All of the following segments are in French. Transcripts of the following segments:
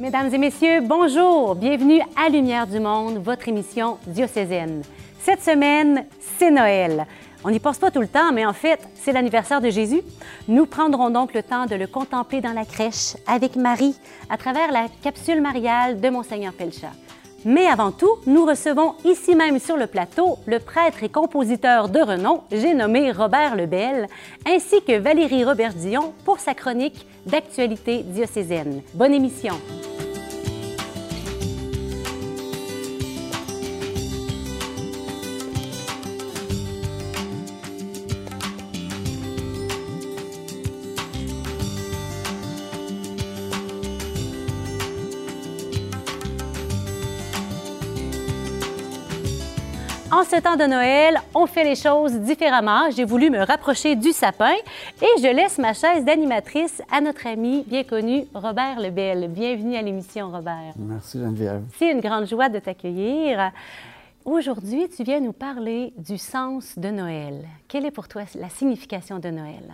Mesdames et messieurs, bonjour. Bienvenue à Lumière du Monde, votre émission diocésaine. Cette semaine, c'est Noël. On n'y pense pas tout le temps, mais en fait, c'est l'anniversaire de Jésus. Nous prendrons donc le temps de le contempler dans la crèche avec Marie à travers la capsule mariale de Monseigneur Pelcha. Mais avant tout, nous recevons ici même sur le plateau le prêtre et compositeur de renom, j'ai nommé Robert Lebel, ainsi que Valérie Robert-Dion pour sa chronique d'actualité diocésaine. Bonne émission. Ce temps de Noël, on fait les choses différemment. J'ai voulu me rapprocher du sapin et je laisse ma chaise d'animatrice à notre ami bien connu Robert Lebel. Bienvenue à l'émission, Robert. Merci Geneviève. C'est une grande joie de t'accueillir. Aujourd'hui, tu viens nous parler du sens de Noël. Quelle est pour toi la signification de Noël?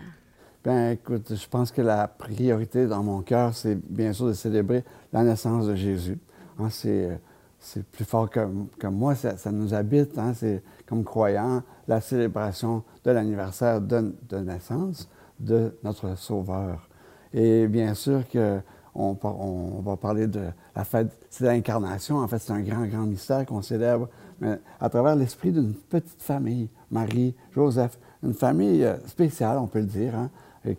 Bien, écoute, je pense que la priorité dans mon cœur, c'est bien sûr de célébrer la naissance de Jésus. Hein, c'est c'est plus fort que, moi, ça, nous habite, hein, c'est comme croyant la célébration de l'anniversaire de, naissance de notre Sauveur. Et bien sûr que on, va parler de la fête, c'est l'incarnation, en fait, c'est un grand, grand mystère qu'on célèbre, mais à travers l'esprit d'une petite famille, Marie, Joseph, une famille euh, spéciale, on peut le dire, hein,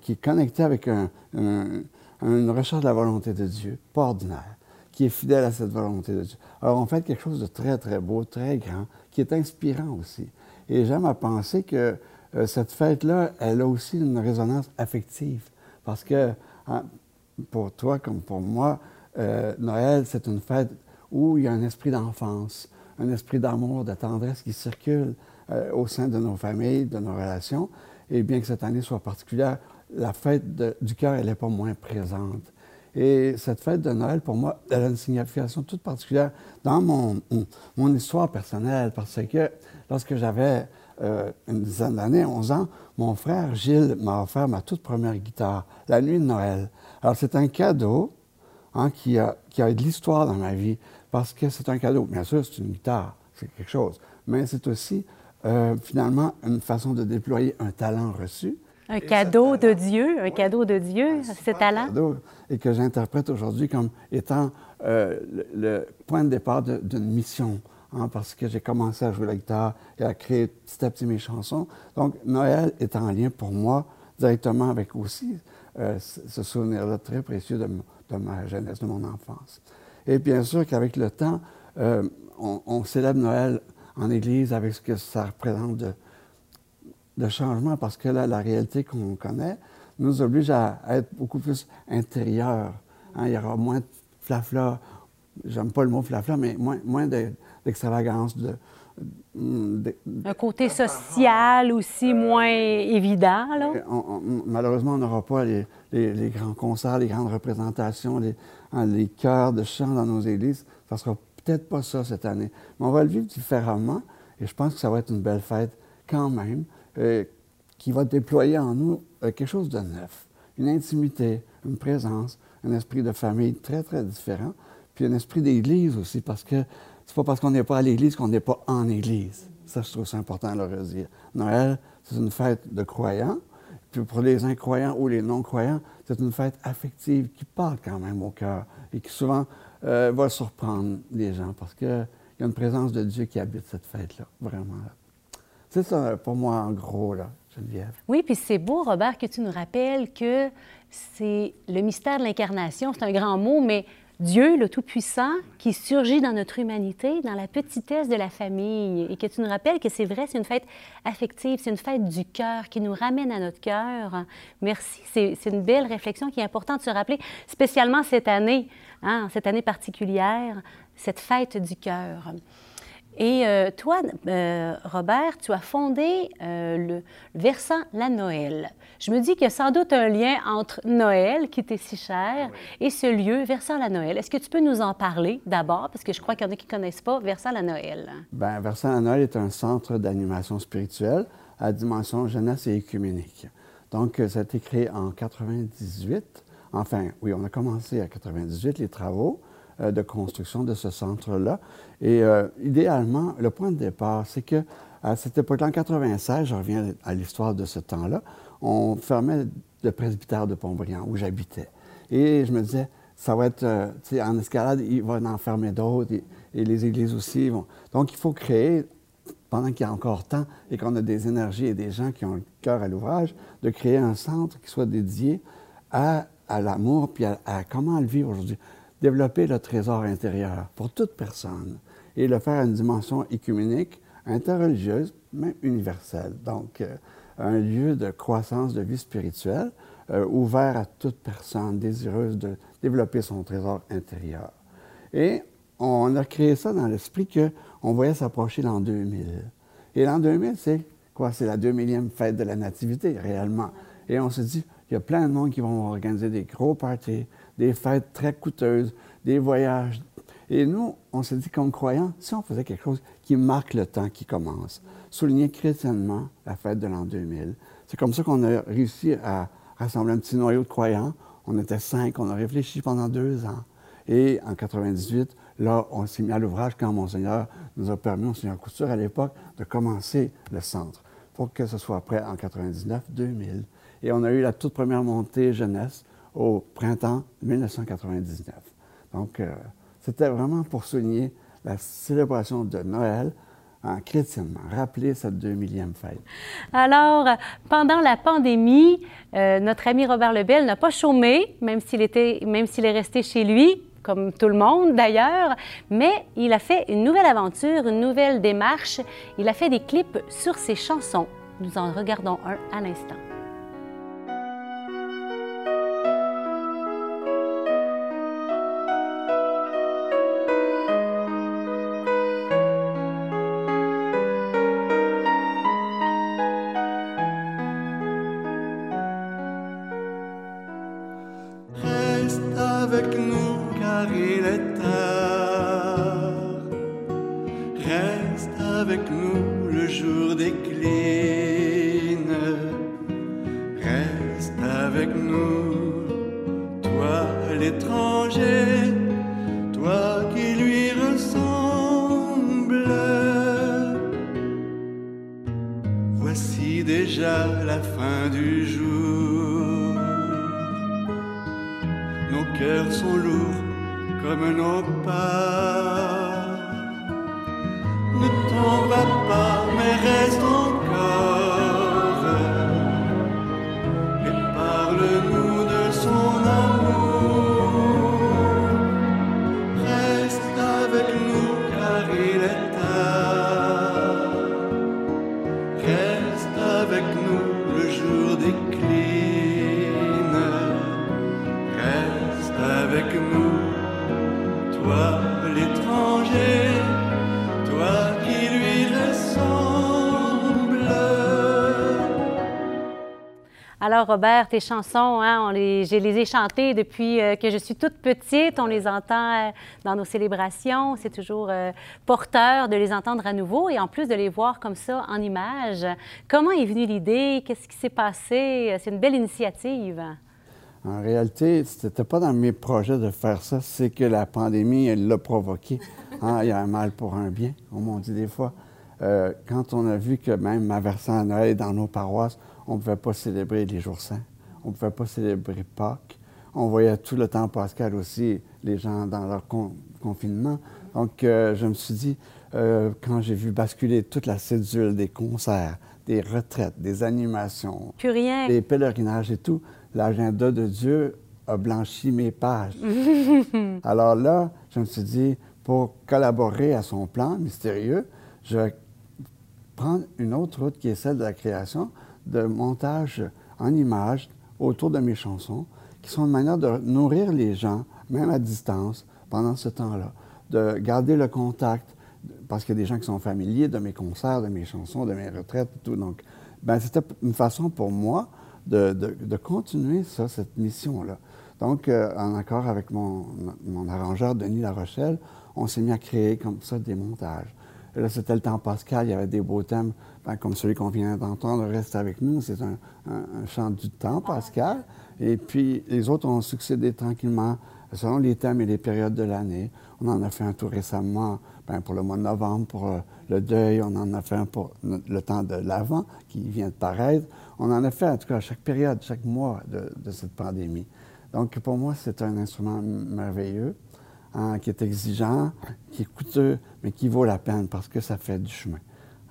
qui est connectée avec une recherche de la volonté de Dieu, pas ordinaire qui est fidèle à cette volonté de Dieu. Alors, on fait quelque chose de très, très beau, très grand, qui est inspirant aussi. Et j'aime à penser que euh, cette fête-là, elle a aussi une résonance affective. Parce que, hein, pour toi comme pour moi, euh, Noël, c'est une fête où il y a un esprit d'enfance, un esprit d'amour, de tendresse qui circule euh, au sein de nos familles, de nos relations. Et bien que cette année soit particulière, la fête du cœur, elle n'est pas moins présente. Et cette fête de Noël, pour moi, elle a une signification toute particulière dans mon, mon histoire personnelle, parce que lorsque j'avais euh, une dizaine d'années, 11 ans, mon frère Gilles m'a offert ma toute première guitare, la nuit de Noël. Alors, c'est un cadeau hein, qui, a, qui a de l'histoire dans ma vie, parce que c'est un cadeau. Bien sûr, c'est une guitare, c'est quelque chose, mais c'est aussi euh, finalement une façle de déployer un talent reçu un cadeau de Dieu, un cadeau de Dieu, ce talent. et que j'interprète aujourd'hui comme étant euh, le, point de départ d'une mission, hein, parce que j'ai commencé à jouer la guitare et à créer petit à petit mes chansons. Donc, Noël est en lien pour moi directement avec aussi euh, ce souvenir-là très précieux de, ma jeunesse, de mon enfance. Et bien sûr qu'avec le temps, euh, on, on, célèbre Noël en Église avec ce que ça représente de, de changement parce que là, la réalité qu'on connaît nous oblige à, être beaucoup plus intérieur. Hein. Il y aura moins de flafla, j'aime pas le mot flafla, mais moins, moins d'extravagance, de, Un côté social aussi moins évident, là? malheureusement, on n'aura pas les, les, grands concerts, les grandes représentations, les, hein, les chœurs de chant dans nos églises. Ça sera peut-être pas ça cette année. Mais on va le vivre différemment et je pense que ça va être une belle fête quand même. Euh, qui va déployer en nous euh, quelque chose de neuf, une intimité, une présence, un esprit de famille très, très différent, puis un esprit d'église aussi, parce que c'est pas parce qu'on n'est pas à l'église qu'on n'est pas en église. Ça, je trouve ça important de le redire. Noël, c'est une fête de croyants, puis pour les incroyants ou les non-croyants, c'est une fête affective qui parle quand même au cœur et qui souvent euh, va surprendre les gens parce qu'il y a une présence de Dieu qui habite cette fête-là, vraiment. C'est ça pour moi en gros, là, Geneviève. Oui, puis c'est beau, Robert, que tu nous rappelles que c'est le mystère de l'incarnation, c'est un grand mot, mais Dieu, le Tout-Puissant, qui surgit dans notre humanité, dans la petitesse de la famille, et que tu nous rappelles que c'est vrai, c'est une fête affective, c'est une fête du cœur qui nous ramène à notre cœur. Merci, c'est une belle réflexion qui est importante de se rappeler, spécialement cette année, hein, cette année particulière, cette fête du cœur. Et euh, toi, euh, Robert, tu as fondé euh, le versant La Noël. Je me dis qu'il y a sans doute un lien entre Noël, qui était si cher, et ce lieu, Versant La Noël. Est-ce que tu peux nous en parler d'abord, parce que je crois qu'il y en a qui ne connaissent pas Versant La Noël? Bien, Versant La Noël est un centre d'animation spirituelle à dimension jeunesse et écuménique. Donc, ça a été créé en 98 Enfin, oui, on a commencé à 98 les travaux euh, de construction de ce centre-là. Et euh, idéalement, le point de départ, c'est que à cette époque-là, en 96, je reviens à l'histoire de ce temps-là, on fermait le presbytère de Pontbriand, où j'habitais. Et je me disais, ça va être, euh, tu sais, en escalade, il va en fermer d'autres, et, les églises aussi vont. Donc, il faut créer, pendant qu'il y a encore temps et qu'on a des énergies et des gens qui ont le cœur à l'ouvrage, de créer un centre qui soit dédié à, l'amour, puis à, comment le vivre aujourd'hui. Développer le trésor intérieur pour toute personne et le faire à une dimension écuménique, interreligieuse, même universelle. Donc, euh, un lieu de croissance de vie spirituelle euh, ouvert à toute personne désireuse de développer son trésor intérieur. Et on a créé ça dans l'esprit qu'on voyait s'approcher l'an 2000. Et l'an 2000, c'est quoi? C'est la 2000e fête de la Nativité, réellement. Et on se dit, il y a plein de monde qui vont organiser des gros parties, des fêtes très coûteuses, des voyages. Et nous, on s'est dit, comme croyants, si on faisait quelque chose qui marque le temps qui commence, souligner chrétiennement la fête de l'an 2000, c'est comme ça qu'on a réussi à rassembler un petit noyau de croyants. On était cinq, on a réfléchi pendant deux ans. Et en 98, là, on s'est mis à l'ouvrage quand Monseigneur nous a permis, Monseigneur Couture à l'époque, de commencer le centre pour que ce soit prêt en 99-2000. Et on a eu la toute première montée jeunesse au printemps 1999. Donc, euh, c'était vraiment pour souligner la célébration de Noël en chrétiennement, rappeler cette 2000e fête. Alors, pendant la pandémie, euh, notre ami Robert Lebel n'a pas chômé, même s'il était, même s'il est resté chez lui, comme tout le monde d'ailleurs, mais il a fait une nouvelle aventure, une nouvelle démarche. Il a fait des clips sur ses chansons. Nous en regardons un à l'instant. Hallelujah. Alors, Robert, tes chansons, hein, on les, je les ai chantées depuis euh, que je suis toute petite. On les entend euh, dans nos célébrations. C'est toujours euh, porteur de les entendre à nouveau et en plus de les voir comme ça en images. Comment est venue l'idée? Qu'est-ce qui s'est passé? C'est une belle initiative. En réalité, ce n'était pas dans mes projets de faire ça. C'est que la pandémie, elle l'a provoqué. Hein, il y a un mal pour un bien, on m'en dit des fois. quand on a vu que même ma versant à Noël dans nos paroisses, on ne pouvait pas célébrer les jours saints, on ne pouvait pas célébrer Pâques. On voyait tout le temps pascal aussi, les gens dans leur confinement. Donc, euh, je me suis dit, euh, quand j'ai vu basculer toute la cédule des concerts, des retraites, des animations, des pèlerinages et tout, l'agenda de Dieu a blanchi mes pages. Alors là, je me suis dit, pour collaborer à son plan mystérieux, je vais prendre une autre route qui est celle de la création, de montage en images autour de mes chansons, qui sont une manière de nourrir les gens, même à distance, pendant ce temps-là, de garder le contact, parce qu'il y a des gens qui sont familiers de mes concerts, de mes chansons, de mes retraites et tout. Donc, ben, c'était une façon pour moi de, continuer ça, cette mission-là. Donc, euh, en accord avec mon, arrangeur Denis Larochelle, on s'est mis à créer comme ça des montages. là, c'était le temps pascal, il y avait des beaux thèmes, ben, comme celui qu'on vient d'entendre, Reste avec nous, c'est un, un, chant du temps pascal. Et puis, les autres ont succédé tranquillement selon les thèmes et les périodes de l'année. On en a fait un tout récemment ben, pour le mois de novembre, pour euh, le deuil, on en a fait un pour le temps de l'Avent qui vient de paraître. On en a fait en tout cas à chaque période, chaque mois de, de cette pandémie. Donc pour moi, c'est un instrument merveilleux, hein, qui est exigeant, qui est coûteux, mais qui vaut la peine parce que ça fait du chemin.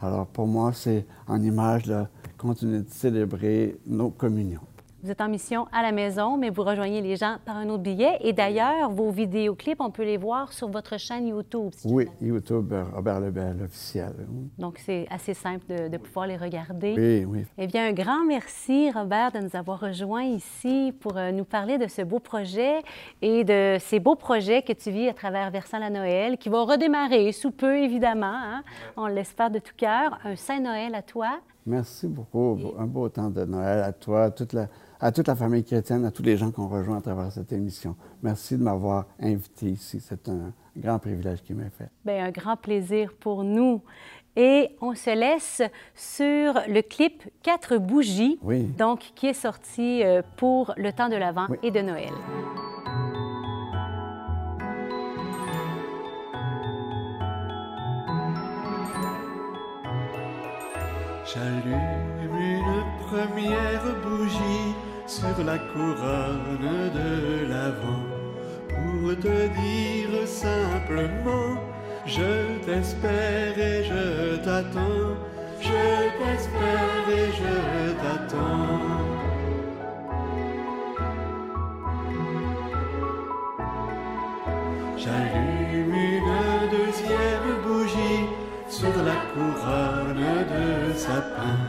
Alors pour moi, c'est en image de continuer de célébrer nos communions. Vous êtes en mission à la maison, mais vous rejoignez les gens par un autre billet. Et d'ailleurs, vos vidéoclips, on peut les voir sur votre chaîne YouTube. oui, YouTube, euh, Robert Lebel, officiel. Donc, c'est assez simple de, pouvoir les regarder. Oui, oui. Eh bien, un grand merci, Robert, de nous avoir rejoints ici pour euh, nous parler de ce beau projet et de ces beaux projets que tu vis à travers Versant la Noël, qui vont redémarrer sous peu, évidemment. Hein. On l'espère de tout cœur. Un Saint Noël à toi. Merci beaucoup. Un beau temps de Noël à toi, toute la à toute la famille chrétienne, à tous les gens qu'on rejoint à travers cette émission. Merci de m'avoir invité ici. C'est un grand privilège qui m'est fait. Bien, un grand plaisir pour nous. Et on se laisse sur le clip Quatre bougies, donc qui est sorti euh, pour le temps de l'Avent et de Noël. J'allume une première bougie sur la couronne de l'avant pour te dire simplement je t'espère et je t'attends, je t'espère et je t'attends. De sapin. Elle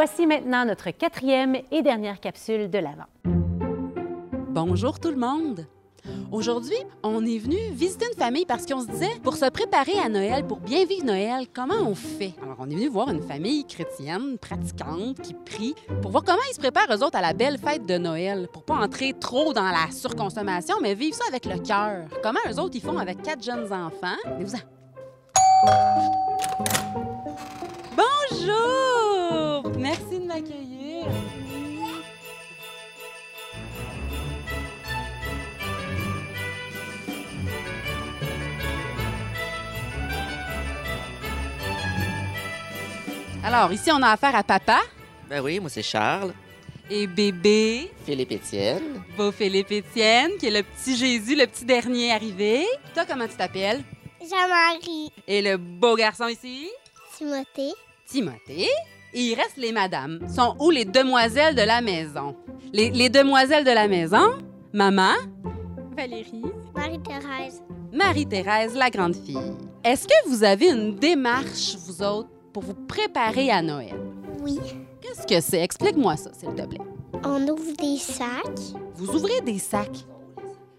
Voici maintenant notre quatrième et dernière capsule de l'Avent. Bonjour tout le monde! Aujourd'hui, on est venu visiter une famille parce qu'on se disait, pour se préparer à Noël, pour bien vivre Noël, comment on fait? Alors, on est venu voir une famille chrétienne, pratiquante, qui prie, pour voir comment ils se préparent, eux autres, à la belle fête de Noël, pour pas entrer trop dans la surconsommation, mais vivre ça avec le cœur. Comment eux autres, ils font avec quatre jeunes enfants? Bonjour! Alors, ici, on a affaire à papa. Ben oui, moi, c'est Charles. Et bébé. Philippe Étienne. Beau Philippe Étienne, qui est le petit Jésus, le petit dernier arrivé. Toi, comment tu t'appelles? Jean-Marie. Et le beau garçon ici? Timothée. Timothée. Et il reste les madames. Sont où les demoiselles de la maison? Les, demoiselles de la maison? Maman? Valérie. Marie-Thérèse. Marie-Thérèse, la grande fille. Est-ce que vous avez une démarche, vous autres, pour vous préparer à Noël? Oui. Qu'est-ce que c'est? Explique-moi ça, s'il te plaît. On ouvre des sacs. Vous ouvrez des sacs.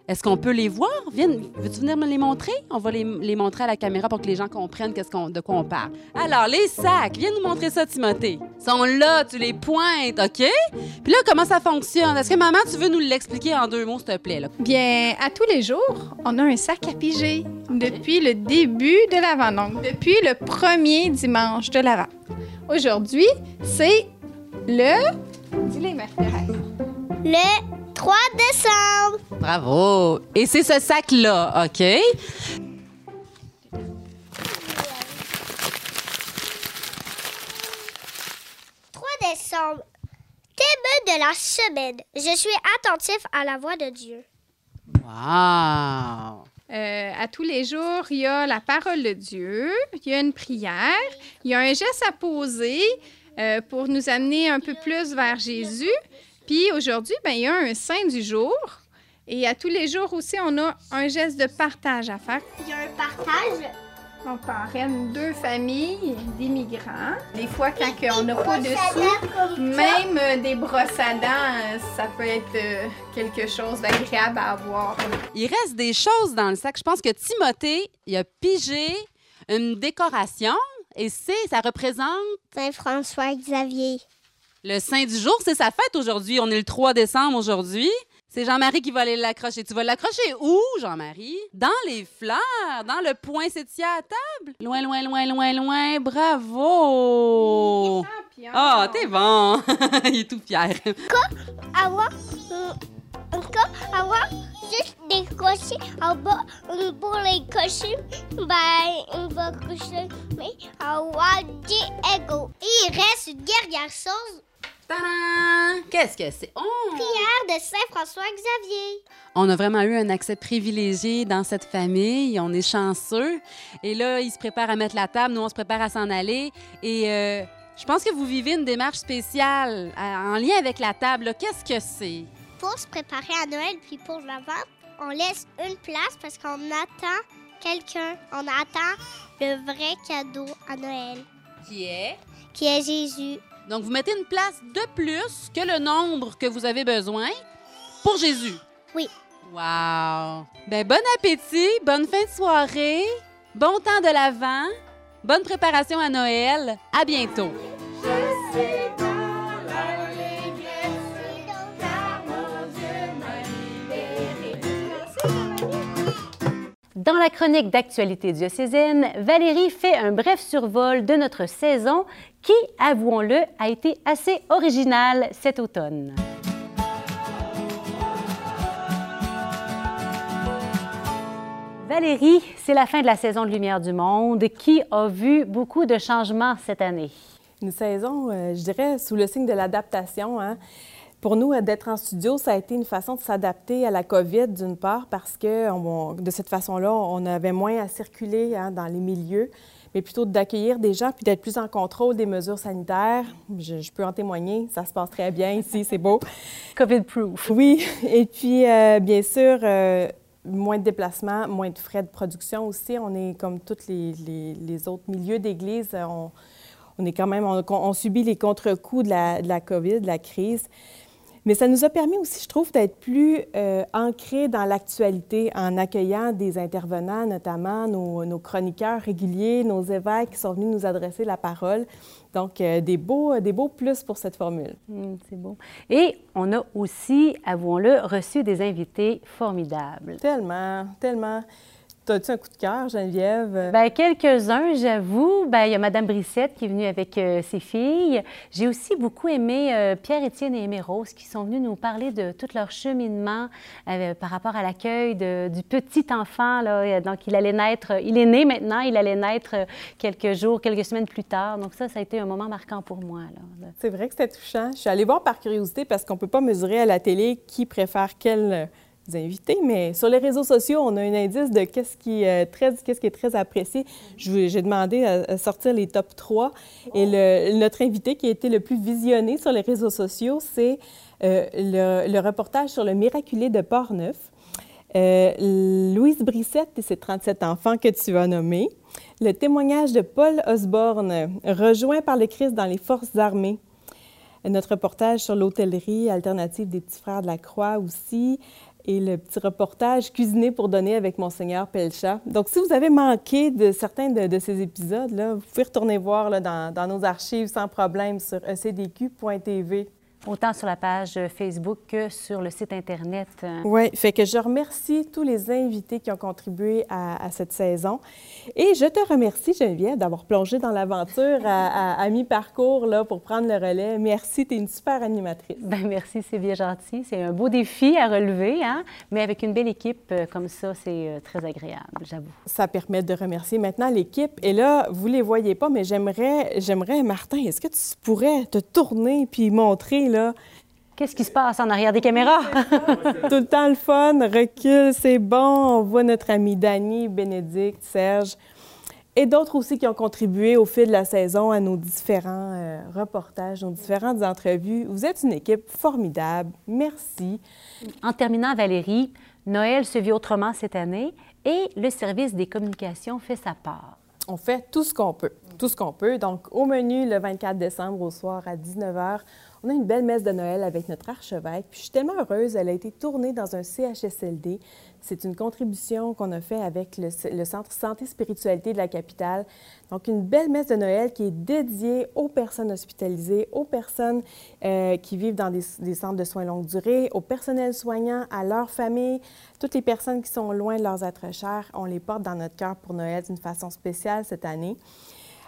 Est-ce qu'on peut les voir? Viens, veux-tu venir me les montrer? On va les, les montrer à la caméra pour que les gens comprennent de quoi on parle. Alors, les sacs, viens nous montrer ça, Timothée. Ils sont là, tu les pointes, OK? Puis là, comment ça fonctionne? Est-ce que maman, tu veux nous l'expliquer en deux mots, s'il te plaît? Là? Bien, à tous les jours, on a un sac à piger depuis le début de l'Avent, donc depuis le premier dimanche de l'Avent. Aujourd'hui, c'est le... Dis-les, Marie-Thérèse. Le 3 décembre. Bravo! Et c'est ce sac-là, OK? 3 décembre. Thème de la semaine. Je suis attentif à la voix de Dieu. Wow! Euh, à tous les jours, il y a la parole de Dieu, il y a une prière, il y a un geste à poser euh, pour nous amener un peu plus vers Jésus. Puis aujourd'hui, ben, il y a un saint du jour. Et à tous les jours aussi, on a un geste de partage à faire. Il y a un partage. On parraine deux familles d'immigrants. Des fois, quand on n'a pas de sous, même euh, des brosses à dents, euh, ça peut être euh, quelque chose d'agréable à avoir. Il reste des choses dans le sac. Je pense que Timothée, il a pigé une décoration et c'est, ça représente Saint-François Xavier. Le saint du jour. C'est sa fête aujourd'hui. On est le 3 décembre aujourd'hui. C'est Jean-Marie qui va aller l'accrocher. Tu vas l'accrocher où, Jean-Marie? Dans les fleurs, dans le poinsettier à table? Loin, loin, loin, loin, loin. Bravo! Ah, t'es bon! il est tout fier. Avoir, euh, encore avoir juste des cochers en bas pour les cocher. Ben, on va cocher, mais avoir des égaux. Et il reste une dernière chose. Qu'est-ce que c'est? Oh! Prière de Saint-François Xavier. On a vraiment eu un accès privilégié dans cette famille. On est chanceux. Et là, ils se préparent à mettre la table. Nous, on se prépare à s'en aller. Et euh, je pense que vous vivez une démarche spéciale euh, en lien avec la table. Qu'est-ce que c'est? Pour se préparer à Noël puis pour l'avant, on laisse une place parce qu'on attend quelqu'un. On attend le vrai cadeau à Noël, Qui est? qui est Jésus. Donc, vous mettez une place de plus que le nombre que vous avez besoin pour Jésus. Oui. Wow! Ben, bon appétit, bonne fin de soirée, bon temps de l'Avent, bonne préparation à Noël. À bientôt! Dans la chronique d'actualité diocésaine, Valérie fait un bref survol de notre saison qui, avouons-le, a été assez originale cet automne. Valérie, c'est la fin de la saison de Lumière du Monde qui a vu beaucoup de changements cette année? Une saison, euh, je dirais, sous le signe de l'adaptation. hein. Pour nous, euh, d'être en studio, ça a été une façon de s'adapter à la COVID, d'une part, parce que de cette façon-là, on avait moins à circuler hein, dans les milieux, mais plutôt d'accueillir des gens puis d'être plus en contrôle des mesures sanitaires. Je, je peux en témoigner, ça se passe très bien ici, c'est beau. COVID-proof. Oui, et puis euh, bien sûr, euh, moins de déplacements, moins de frais de production aussi. On est comme tous les, les- les autres milieux d'église, on, on est quand même, on, on subit les contre-coups de la, de la COVID, de la crise. Mais ça nous a permis aussi, je trouve, d'être plus euh, ancrés dans l'actualité en accueillant des intervenants, notamment nos, nos chroniqueurs réguliers, nos évêques qui sont venus nous adresser la parole. Donc, euh, des, beaux, des beaux plus pour cette formule. Hum, c'est beau. Et on a aussi, avouons-le, reçu des invités formidables. Tellement, tellement. T'as-tu un coup de cœur, Geneviève? Ben, quelques-uns, j'avoue. Ben, il y a Madame Brissette qui est venue avec euh, ses filles. J'ai aussi beaucoup aimé euh, Pierre-Étienne et Aimé Rose qui sont venus nous parler de tout leur cheminement euh, par rapport à l'accueil du petit enfant. Là. Donc, il allait naître, il est né maintenant, il allait naître euh, quelques jours, quelques semaines plus tard. Donc, ça, ça a été un moment marquant pour moi. C'est vrai que c'était touchant. Je suis allée voir par curiosité parce qu'on ne peut pas mesurer à la télé qui préfère quels euh, invités, mais sur les réseaux sociaux, on a un indice de qu'est-ce qui, est est très apprécié. J'ai demandé à, sortir les top 3 et notre invité qui a été le plus visionné sur les réseaux sociaux, c'est euh, le, le reportage sur le miraculé de Portneuf. Euh, Louise Brissette et ses 37 enfants que tu as nommés. Le témoignage de Paul Osborne, rejoint par le Christ dans les forces armées. Notre reportage sur l'hôtellerie alternative des Petits Frères de la Croix aussi. Et le petit reportage Cuisiner pour donner avec Monseigneur Pelcha. Donc, si vous avez manqué de certains de, ces épisodes-là, vous pouvez retourner voir dans, dans, nos archives sans problème sur ecdq.tv autant sur la page Facebook que sur le site Internet. Oui, fait que je remercie tous les invités qui ont contribué à, cette saison. Et je te remercie, Geneviève, d'avoir plongé dans l'aventure à, mi-parcours là, pour prendre le relais. Merci, tu es une super animatrice. Bien, merci, c'est bien gentil. C'est un beau défi à relever, hein? mais avec une belle équipe euh, comme ça, c'est euh, très agréable, j'avoue. Ça permet de remercier maintenant l'équipe. Et là, vous ne les voyez pas, mais j'aimerais, j'aimerais Martin, est-ce que tu pourrais te tourner puis montrer Qu'est-ce qui se passe en arrière des caméras? Tout le temps le fun, recule, c'est bon. On voit notre ami Dany, Bénédicte, Serge et d'autres aussi qui ont contribué au fil de la saison à nos différents euh, reportages, nos différentes entrevues. Vous êtes une équipe formidable. Merci. En terminant, Valérie, Noël se vit autrement cette année et le service des communications fait sa part. On fait tout ce qu'on peut, tout ce qu'on peut. Donc, au menu, le 24 décembre au soir à 19h, on a une belle messe de Noël avec notre archevêque. Puis je suis tellement heureuse, elle a été tournée dans un CHSLD. C'est une contribution qu'on a fait avec le, Centre Santé Spiritualité de la capitale. Donc, une belle messe de Noël qui est dédiée aux personnes hospitalisées, aux personnes euh, qui vivent dans des, centres de soins longue durée, au personnel soignant, à leurs familles, toutes les personnes qui sont loin de leurs êtres chers. On les porte dans notre cœur pour Noël d'une façon spéciale cette année.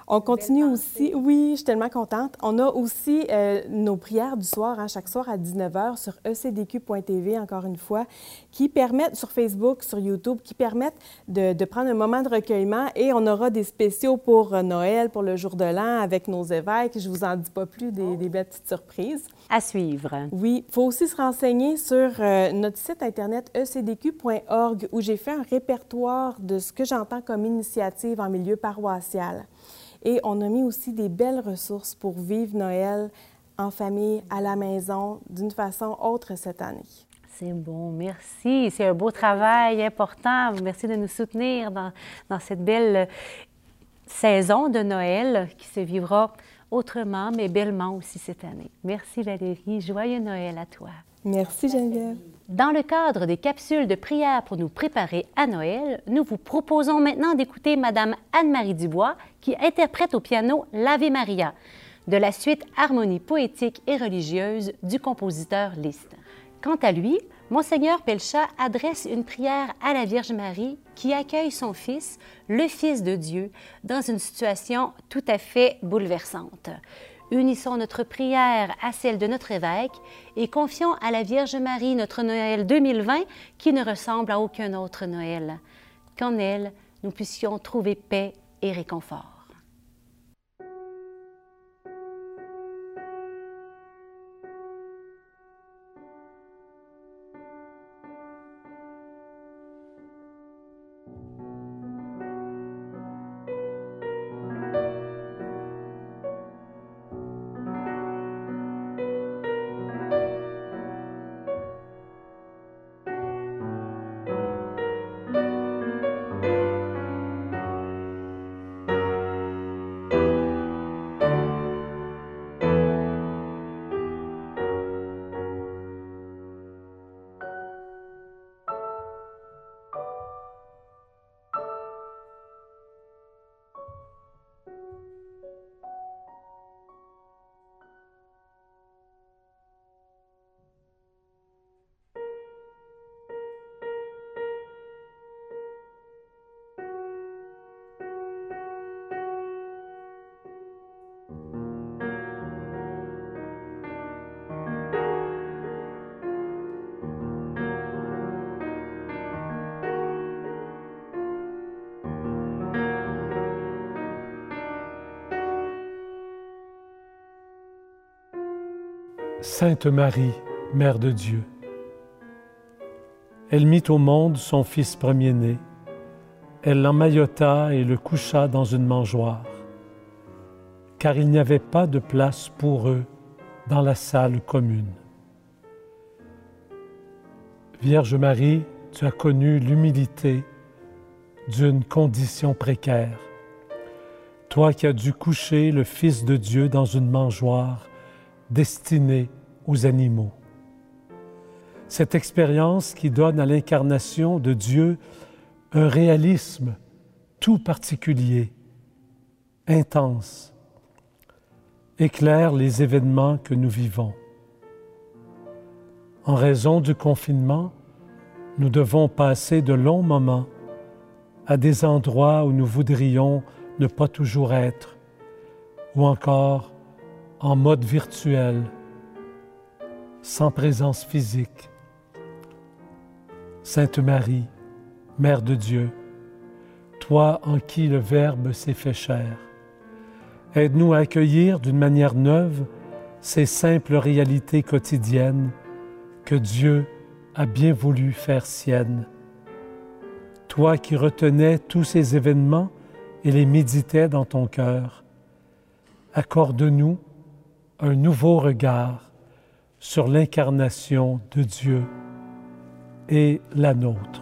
On continue aussi, oui, je suis tellement contente. On a aussi euh, nos prières du soir, hein, chaque soir à 19h sur ecdq.tv, encore une fois, qui permettent, sur Facebook, sur YouTube, qui permettent de, prendre un moment de recueillement et on aura des spéciaux pour euh, Noël, pour le jour de l'an avec nos évêques. Je vous en dis pas plus, des, des belles petites surprises. À suivre. Oui, il faut aussi se renseigner sur euh, notre site internet ecdq.org où j'ai fait un répertoire de ce que j'entends comme initiative en milieu paroissial. Et on a mis aussi des belles ressources pour vivre Noël en famille, à la maison, d'une façon autre cette année. C'est bon, merci. C'est un beau travail important. Merci de nous soutenir dans, dans cette belle saison de Noël qui se vivra autrement, mais bellement aussi cette année. Merci Valérie. Joyeux Noël à toi. Merci Geneviève. Dans le cadre des capsules de prière pour nous préparer à Noël, nous vous proposons maintenant d'écouter Madame Anne-Marie Dubois qui interprète au piano l'Ave Maria de la suite Harmonie poétique et religieuse du compositeur Liszt. Quant à lui, Monseigneur Pelcha adresse une prière à la Vierge Marie qui accueille son fils, le Fils de Dieu, dans une situation tout à fait bouleversante. Unissons notre prière à celle de notre évêque et confions à la Vierge Marie notre Noël 2020 qui ne ressemble à aucun autre Noël. Qu'en elle, nous puissions trouver paix et réconfort. Sainte Marie, Mère de Dieu. Elle mit au monde son Fils premier-né. Elle l'emmaillota et le coucha dans une mangeoire, car il n'y avait pas de place pour eux dans la salle commune. Vierge Marie, tu as connu l'humilité d'une condition précaire. Toi qui as dû coucher le Fils de Dieu dans une mangeoire destinée aux animaux. Cette expérience qui donne à l'incarnation de Dieu un réalisme tout particulier, intense, éclaire les événements que nous vivons. En raison du confinement, nous devons passer de longs moments à des endroits où nous voudrions ne pas toujours être, ou encore en mode virtuel, sans présence physique. Sainte Marie, Mère de Dieu, toi en qui le Verbe s'est fait chair, aide-nous à accueillir d'une manière neuve ces simples réalités quotidiennes que Dieu a bien voulu faire siennes. Toi qui retenais tous ces événements et les méditais dans ton cœur, accorde-nous un nouveau regard sur l'incarnation de Dieu et la nôtre.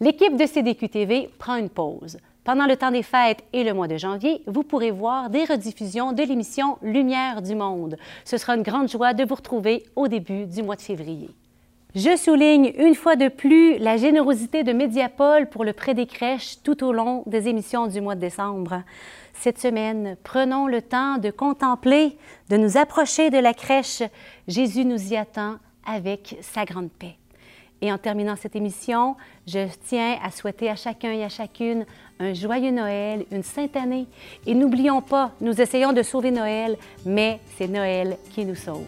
L'équipe de CDQ TV prend une pause. Pendant le temps des fêtes et le mois de janvier, vous pourrez voir des rediffusions de l'émission Lumière du Monde. Ce sera une grande joie de vous retrouver au début du mois de février. Je souligne une fois de plus la générosité de Mediapol pour le prêt des crèches tout au long des émissions du mois de décembre. Cette semaine, prenons le temps de contempler, de nous approcher de la crèche. Jésus nous y attend avec sa grande paix. Et en terminant cette émission, je tiens à souhaiter à chacun et à chacune un joyeux Noël, une sainte année. Et n'oublions pas, nous essayons de sauver Noël, mais c'est Noël qui nous sauve.